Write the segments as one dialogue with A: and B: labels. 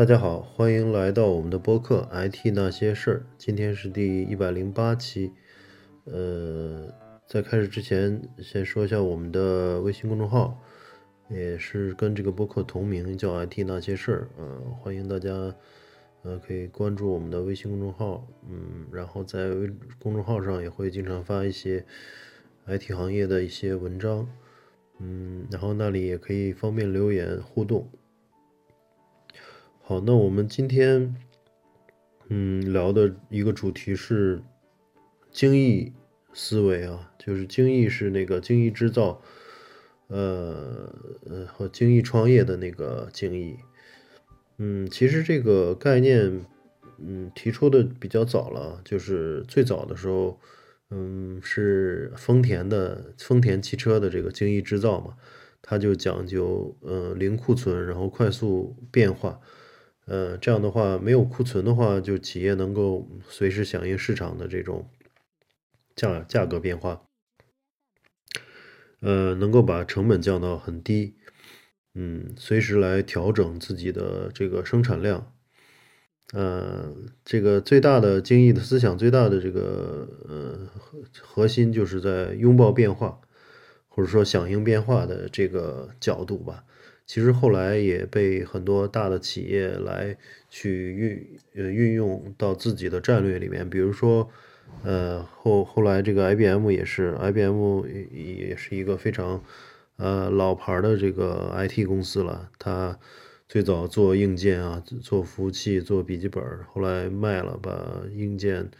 A: 大家好，欢迎来到我们的播客《IT 那些事儿》。今天是第一百零八期。呃，在开始之前，先说一下我们的微信公众号，也是跟这个播客同名，叫《IT 那些事儿》。呃，欢迎大家，呃，可以关注我们的微信公众号。嗯，然后在微公众号上也会经常发一些 IT 行业的一些文章。嗯，然后那里也可以方便留言互动。好，那我们今天，嗯，聊的一个主题是精益思维啊，就是精益是那个精益制造，呃和精益创业的那个精益。嗯，其实这个概念，嗯，提出的比较早了，就是最早的时候，嗯，是丰田的丰田汽车的这个精益制造嘛，它就讲究呃零库存，然后快速变化。呃，这样的话，没有库存的话，就企业能够随时响应市场的这种价价格变化，呃，能够把成本降到很低，嗯，随时来调整自己的这个生产量，呃，这个最大的精益的思想，最大的这个呃核心就是在拥抱变化，或者说响应变化的这个角度吧。其实后来也被很多大的企业来去运呃运用到自己的战略里面，比如说，呃后后来这个 IBM 也是，IBM 也是一个非常呃老牌的这个 IT 公司了。它最早做硬件啊，做服务器，做笔记本，后来卖了，把硬件，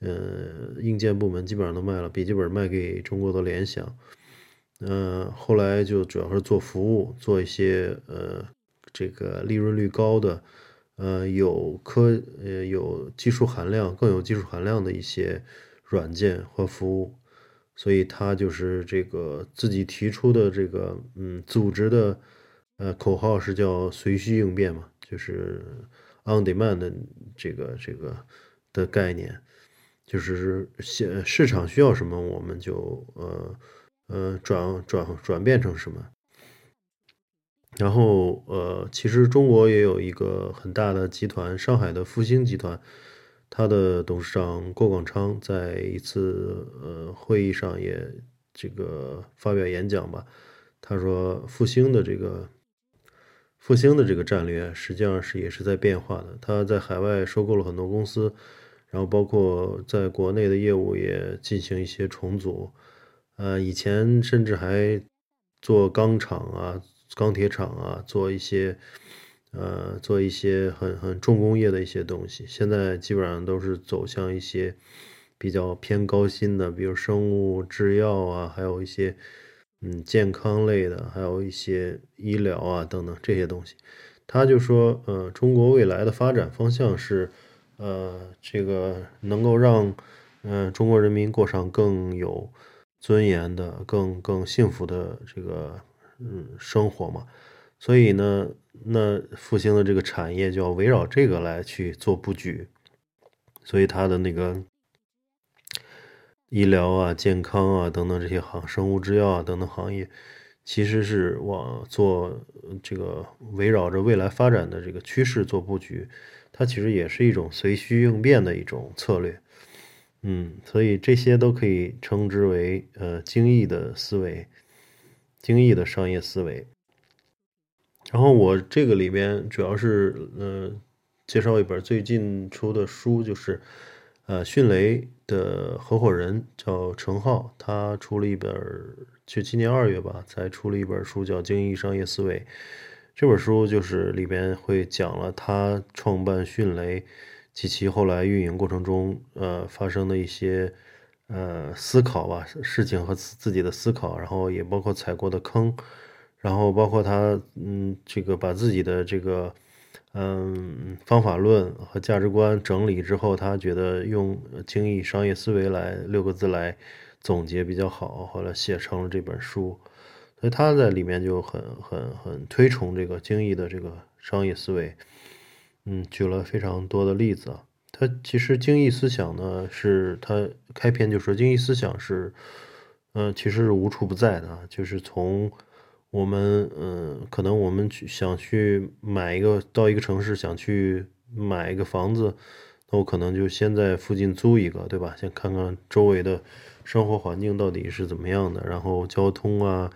A: 呃硬件部门基本上都卖了，笔记本卖给中国的联想。嗯，后来就主要是做服务，做一些呃这个利润率高的，呃有科呃有技术含量更有技术含量的一些软件和服务，所以他就是这个自己提出的这个嗯组织的呃口号是叫随需应变嘛，就是 on demand 的这个这个的概念，就是现市场需要什么我们就呃。呃，转转转变成什么？然后呃，其实中国也有一个很大的集团，上海的复兴集团，它的董事长郭广昌在一次呃会议上也这个发表演讲吧。他说，复兴的这个复兴的这个战略实际上是也是在变化的。他在海外收购了很多公司，然后包括在国内的业务也进行一些重组。呃，以前甚至还做钢厂啊、钢铁厂啊，做一些呃，做一些很很重工业的一些东西。现在基本上都是走向一些比较偏高薪的，比如生物制药啊，还有一些嗯健康类的，还有一些医疗啊等等这些东西。他就说，呃，中国未来的发展方向是，呃，这个能够让嗯中国人民过上更有。尊严的、更更幸福的这个嗯生活嘛，所以呢，那复兴的这个产业就要围绕这个来去做布局，所以它的那个医疗啊、健康啊等等这些行、生物制药啊等等行业，其实是往做这个围绕着未来发展的这个趋势做布局，它其实也是一种随需应变的一种策略。嗯，所以这些都可以称之为呃精益的思维，精益的商业思维。然后我这个里边主要是呃介绍一本最近出的书，就是呃迅雷的合伙人叫程浩，他出了一本，就今年二月吧才出了一本书叫《精益商业思维》。这本书就是里边会讲了他创办迅雷。及其后来运营过程中，呃，发生的一些呃思考吧，事情和自己的思考，然后也包括踩过的坑，然后包括他，嗯，这个把自己的这个，嗯，方法论和价值观整理之后，他觉得用精益商业思维来六个字来总结比较好，后来写成了这本书，所以他在里面就很很很推崇这个精益的这个商业思维。嗯，举了非常多的例子啊。他其实精益思想呢，是他开篇就说精益思想是，嗯，其实是无处不在的，就是从我们嗯，可能我们去想去买一个到一个城市想去买一个房子，那我可能就先在附近租一个，对吧？先看看周围的生活环境到底是怎么样的，然后交通啊，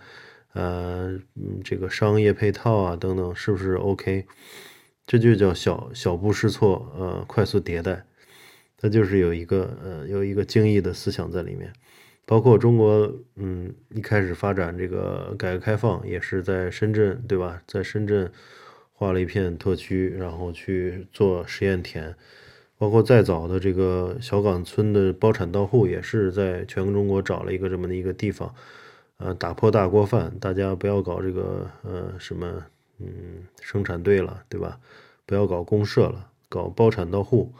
A: 呃，这个商业配套啊等等是不是 OK？这就叫小小步试错，呃，快速迭代，它就是有一个呃有一个精益的思想在里面。包括中国，嗯，一开始发展这个改革开放也是在深圳，对吧？在深圳划了一片特区，然后去做实验田。包括再早的这个小岗村的包产到户，也是在全中国找了一个这么的一个地方，呃，打破大锅饭，大家不要搞这个呃什么，嗯，生产队了，对吧？不要搞公社了，搞包产到户。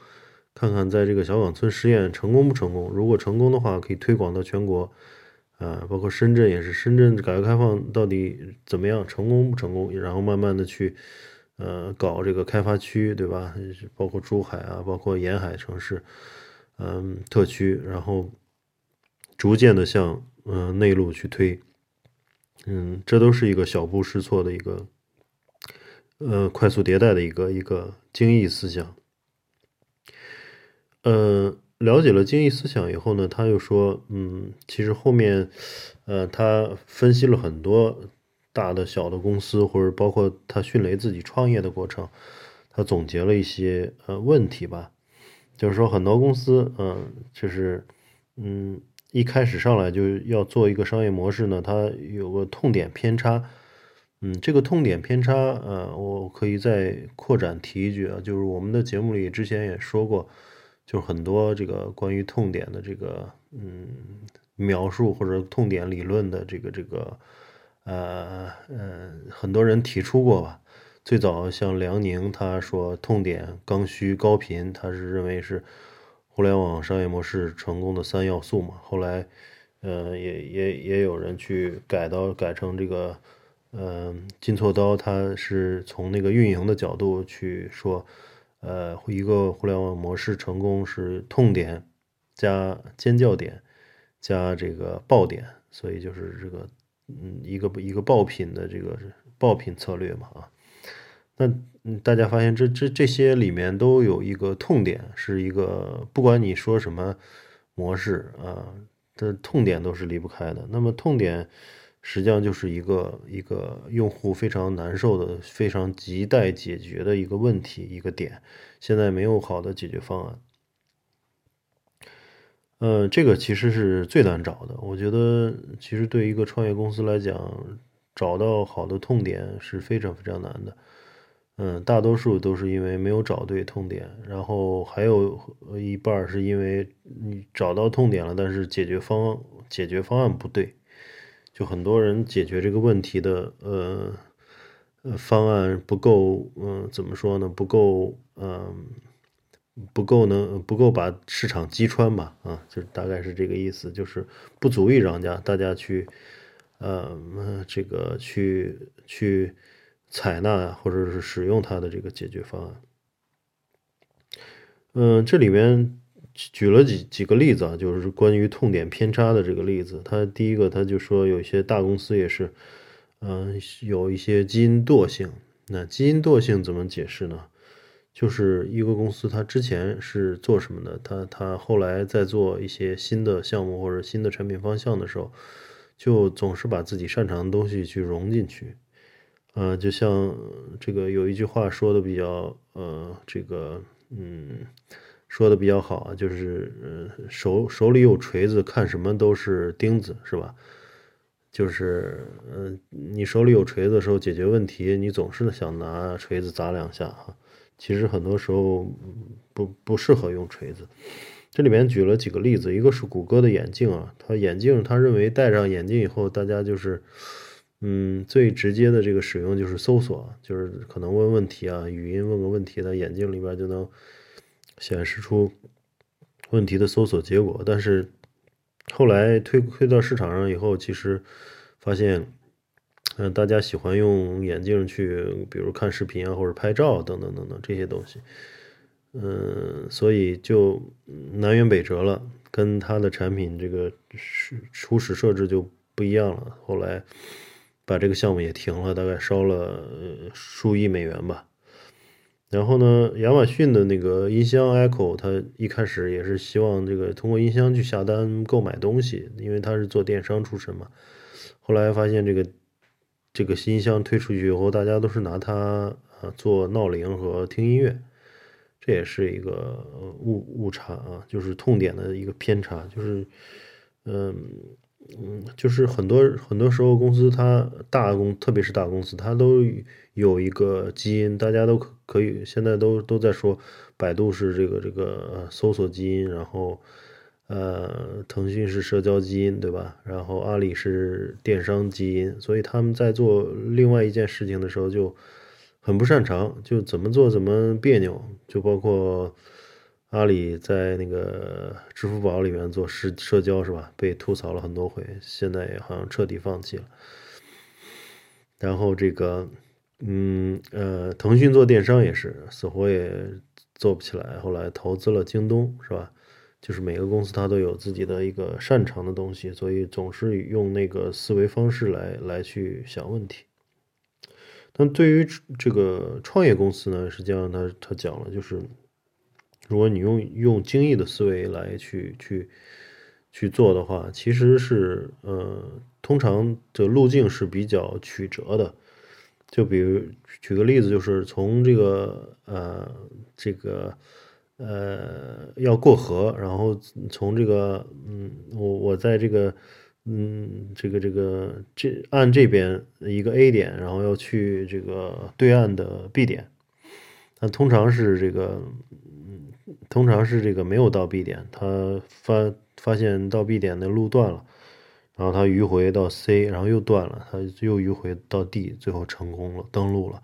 A: 看看在这个小岗村试验成功不成功？如果成功的话，可以推广到全国，啊，包括深圳也是。深圳改革开放到底怎么样？成功不成功？然后慢慢的去，呃，搞这个开发区，对吧？包括珠海啊，包括沿海城市，嗯，特区，然后逐渐的向嗯内陆去推，嗯，这都是一个小步试错的一个，呃，快速迭代的一个一个精益思想。呃，了解了精益思想以后呢，他又说，嗯，其实后面，呃，他分析了很多大的、小的公司，或者包括他迅雷自己创业的过程，他总结了一些呃问题吧，就是说很多公司，嗯，就是，嗯，一开始上来就要做一个商业模式呢，它有个痛点偏差，嗯，这个痛点偏差，呃，我可以再扩展提一句啊，就是我们的节目里之前也说过。就是很多这个关于痛点的这个嗯描述或者痛点理论的这个这个呃呃很多人提出过吧。最早像梁宁他说痛点刚需高频，他是认为是互联网商业模式成功的三要素嘛。后来呃也也也有人去改到改成这个嗯金错刀，他是从那个运营的角度去说。呃，一个互联网模式成功是痛点加尖叫点加这个爆点，所以就是这个嗯一个一个爆品的这个爆品策略嘛啊。那大家发现这这这些里面都有一个痛点，是一个不管你说什么模式啊，的痛点都是离不开的。那么痛点。实际上就是一个一个用户非常难受的、非常亟待解决的一个问题一个点，现在没有好的解决方案。嗯，这个其实是最难找的。我觉得，其实对一个创业公司来讲，找到好的痛点是非常非常难的。嗯，大多数都是因为没有找对痛点，然后还有一半是因为你找到痛点了，但是解决方解决方案不对。就很多人解决这个问题的，呃，呃，方案不够，嗯，怎么说呢？不够，嗯，不够能不够把市场击穿吧？啊，就大概是这个意思，就是不足以让家大家去，呃，这个去去采纳或者是使用它的这个解决方案。嗯，这里面。举了几几个例子啊，就是关于痛点偏差的这个例子。他第一个，他就说有一些大公司也是，嗯，有一些基因惰性。那基因惰性怎么解释呢？就是一个公司它之前是做什么的，它它后来在做一些新的项目或者新的产品方向的时候，就总是把自己擅长的东西去融进去。呃，就像这个有一句话说的比较，呃，这个，嗯。说的比较好啊，就是嗯，手手里有锤子，看什么都是钉子，是吧？就是嗯，你手里有锤子的时候，解决问题，你总是想拿锤子砸两下哈。其实很多时候不不适合用锤子。这里面举了几个例子，一个是谷歌的眼镜啊，他眼镜他认为戴上眼镜以后，大家就是嗯，最直接的这个使用就是搜索，就是可能问问题啊，语音问个问题，在眼镜里边就能。显示出问题的搜索结果，但是后来推推到市场上以后，其实发现，嗯，大家喜欢用眼镜去，比如看视频啊，或者拍照等等等等这些东西，嗯，所以就南辕北辙了，跟它的产品这个初始设置就不一样了。后来，把这个项目也停了，大概烧了数亿美元吧。然后呢，亚马逊的那个音箱 Echo，它一开始也是希望这个通过音箱去下单购买东西，因为它是做电商出身嘛。后来发现这个这个音箱推出去以后，大家都是拿它啊做闹铃和听音乐，这也是一个误误差啊，就是痛点的一个偏差，就是嗯嗯，就是很多很多时候公司它大公，特别是大公司，它都有一个基因，大家都可。可以，现在都都在说，百度是这个这个搜索基因，然后，呃，腾讯是社交基因，对吧？然后阿里是电商基因，所以他们在做另外一件事情的时候就很不擅长，就怎么做怎么别扭，就包括阿里在那个支付宝里面做社社交是吧？被吐槽了很多回，现在也好像彻底放弃了。然后这个。嗯呃，腾讯做电商也是死活也做不起来，后来投资了京东，是吧？就是每个公司它都有自己的一个擅长的东西，所以总是用那个思维方式来来去想问题。但对于这个创业公司呢，实际上他他讲了，就是如果你用用精益的思维来去去去做的话，其实是呃，通常的路径是比较曲折的。就比如举个例子，就是从这个呃这个呃要过河，然后从这个嗯我我在这个嗯这个这个这岸这边一个 A 点，然后要去这个对岸的 B 点，那通常是这个通常是这个没有到 B 点，他发发现到 B 点的路断了。然后他迂回到 C，然后又断了，他又迂回到 D，最后成功了，登陆了。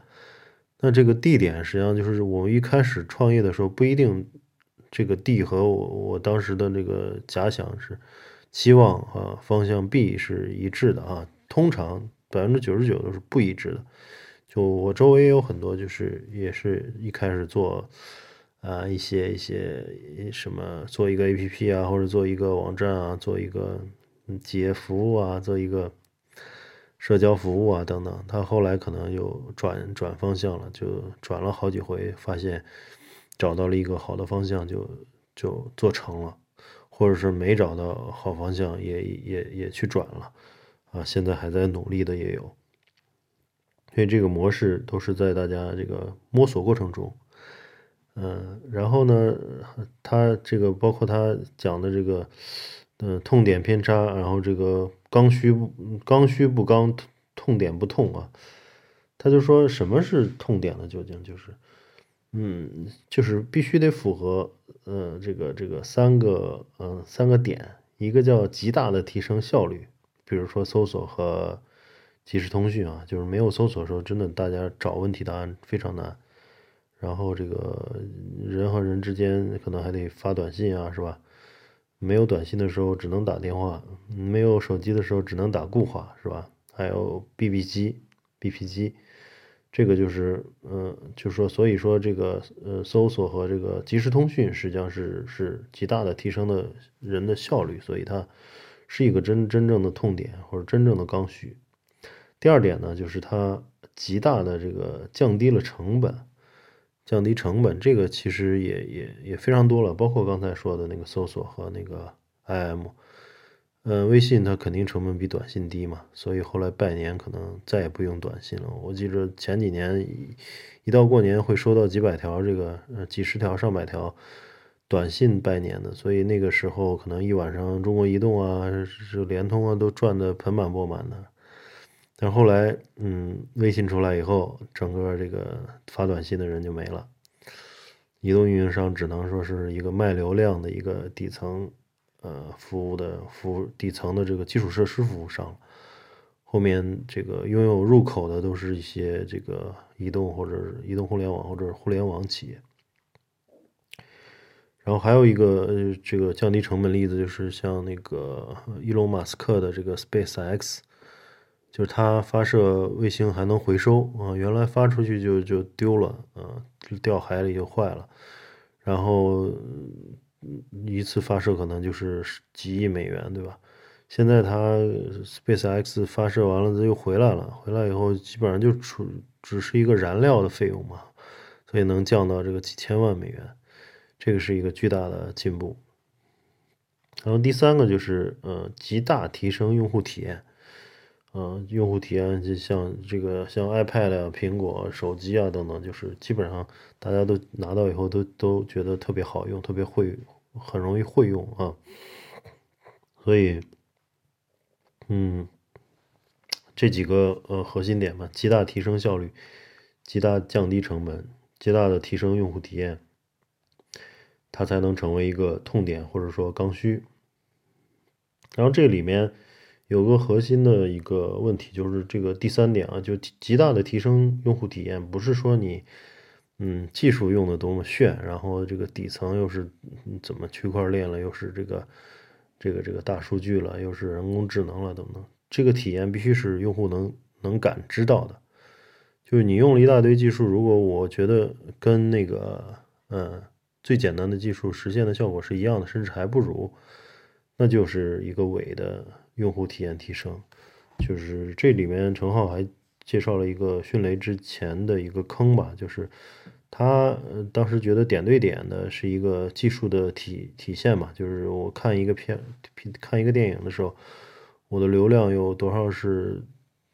A: 那这个 D 点实际上就是我们一开始创业的时候不一定，这个 D 和我我当时的那个假想是期望啊方向 B 是一致的啊，通常百分之九十九都是不一致的。就我周围也有很多，就是也是一开始做啊一些一些什么做一个 APP 啊，或者做一个网站啊，做一个。企业服务啊，做一个社交服务啊，等等。他后来可能又转转方向了，就转了好几回，发现找到了一个好的方向，就就做成了，或者是没找到好方向，也也也去转了啊。现在还在努力的也有，所以这个模式都是在大家这个摸索过程中。嗯，然后呢，他这个包括他讲的这个。嗯，痛点偏差，然后这个刚需不刚需不刚，痛点不痛啊。他就说什么是痛点呢？究竟就是，嗯，就是必须得符合，呃，这个这个三个，嗯，三个点，一个叫极大的提升效率，比如说搜索和即时通讯啊，就是没有搜索的时候，真的大家找问题答案非常难。然后这个人和人之间可能还得发短信啊，是吧？没有短信的时候只能打电话，没有手机的时候只能打固话，是吧？还有 BB 机、BP 机，这个就是，嗯，就说，所以说这个，呃，搜索和这个即时通讯实际上是是极大的提升的人的效率，所以它是一个真真正的痛点或者真正的刚需。第二点呢，就是它极大的这个降低了成本。降低成本，这个其实也也也非常多了，包括刚才说的那个搜索和那个 IM，嗯，微信它肯定成本比短信低嘛，所以后来拜年可能再也不用短信了。我记着前几年一到过年会收到几百条这个呃几十条上百条短信拜年的，所以那个时候可能一晚上中国移动啊、是联通啊都赚得盆满钵满的。但后来，嗯，微信出来以后，整个这个发短信的人就没了。移动运营商只能说是一个卖流量的一个底层，呃，服务的服务底层的这个基础设施服务商。后面这个拥有入口的都是一些这个移动或者移动互联网或者互联网企业。然后还有一个这个降低成本例子，就是像那个伊隆马斯克的这个 Space X。就是它发射卫星还能回收啊，原来发出去就就丢了啊，掉海里就坏了，然后一次发射可能就是几亿美元，对吧？现在它 SpaceX 发射完了，它又回来了，回来以后基本上就出只是一个燃料的费用嘛，所以能降到这个几千万美元，这个是一个巨大的进步。然后第三个就是呃，极大提升用户体验。嗯，用户体验就像这个，像 iPad 啊、苹果手机啊等等，就是基本上大家都拿到以后都都觉得特别好用，特别会，很容易会用啊。所以，嗯，这几个呃核心点嘛，极大提升效率，极大降低成本，极大的提升用户体验，它才能成为一个痛点或者说刚需。然后这里面。有个核心的一个问题，就是这个第三点啊，就极大的提升用户体验，不是说你，嗯，技术用的多么炫，然后这个底层又是怎么区块链了，又是这个这个这个大数据了，又是人工智能了等等，这个体验必须是用户能能感知到的。就是你用了一大堆技术，如果我觉得跟那个嗯最简单的技术实现的效果是一样的，甚至还不如，那就是一个伪的。用户体验提升，就是这里面陈浩还介绍了一个迅雷之前的一个坑吧，就是他当时觉得点对点的是一个技术的体体现嘛，就是我看一个片看一个电影的时候，我的流量有多少是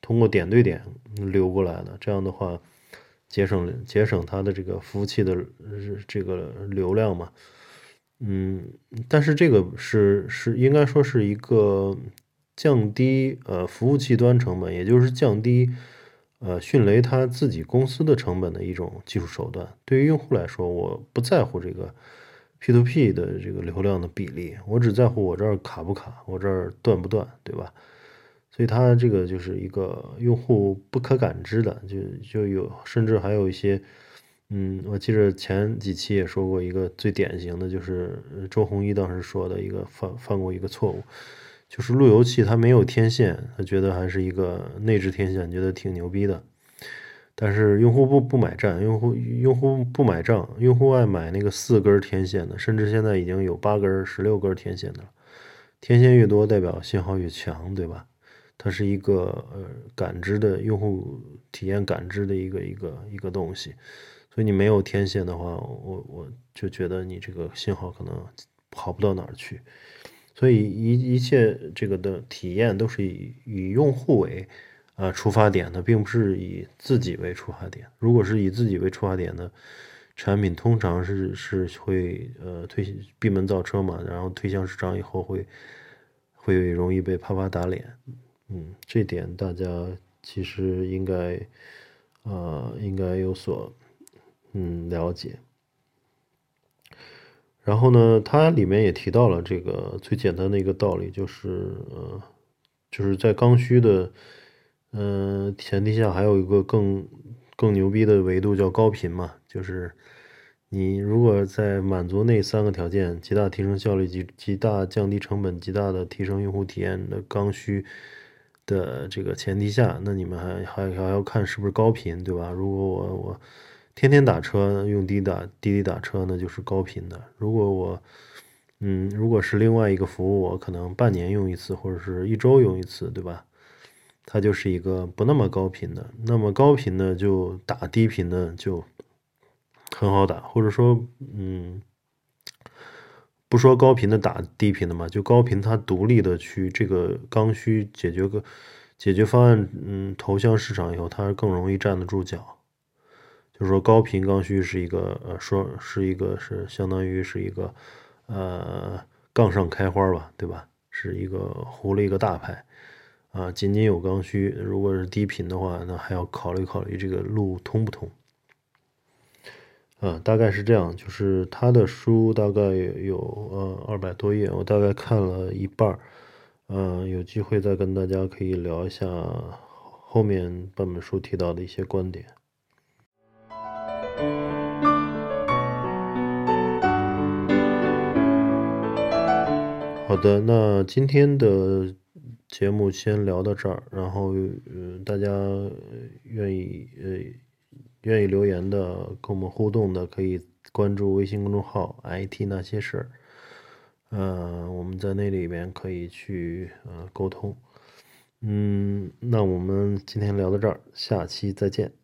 A: 通过点对点流过来的，这样的话节省节省他的这个服务器的这个流量嘛，嗯，但是这个是是应该说是一个。降低呃服务器端成本，也就是降低呃迅雷它自己公司的成本的一种技术手段。对于用户来说，我不在乎这个 P to P 的这个流量的比例，我只在乎我这儿卡不卡，我这儿断不断，对吧？所以它这个就是一个用户不可感知的，就就有甚至还有一些，嗯，我记得前几期也说过一个最典型的就是周鸿祎当时说的一个犯犯过一个错误。就是路由器它没有天线，他觉得还是一个内置天线，觉得挺牛逼的。但是用户不不买账，用户用户不买账，用户爱买那个四根天线的，甚至现在已经有八根、十六根天线的了。天线越多，代表信号越强，对吧？它是一个呃感知的用户体验感知的一个一个一个东西。所以你没有天线的话，我我就觉得你这个信号可能好不到哪儿去。所以一一切这个的体验都是以以用户为啊出发点的，并不是以自己为出发点。如果是以自己为出发点的产品，通常是是会呃推闭门造车嘛，然后推向市场以后会会容易被啪啪打脸。嗯，这点大家其实应该啊应该有所嗯了解。然后呢，它里面也提到了这个最简单的一个道理，就是呃，就是在刚需的嗯前提下，还有一个更更牛逼的维度叫高频嘛，就是你如果在满足那三个条件，极大提升效率、极极大降低成本、极大的提升用户体验的刚需的这个前提下，那你们还还还要看是不是高频，对吧？如果我我。天天打车用滴打滴滴打车，那就是高频的。如果我，嗯，如果是另外一个服务，我可能半年用一次，或者是一周用一次，对吧？它就是一个不那么高频的。那么高频的就打低频的就很好打，或者说，嗯，不说高频的打低频的嘛，就高频它独立的去这个刚需解决个解决方案，嗯，投向市场以后，它更容易站得住脚。就是说，高频刚需是一个呃，说是一个是相当于是一个呃杠上开花吧，对吧？是一个糊了一个大牌啊，仅仅有刚需。如果是低频的话，那还要考虑考虑这个路通不通啊？大概是这样。就是他的书大概有呃二百多页，我大概看了一半儿，嗯，有机会再跟大家可以聊一下后面半本书提到的一些观点。好的，那今天的节目先聊到这儿。然后，嗯，大家愿意呃愿意留言的，跟我们互动的，可以关注微信公众号 “IT 那些事儿”。呃，我们在那里面可以去呃沟通。嗯，那我们今天聊到这儿，下期再见。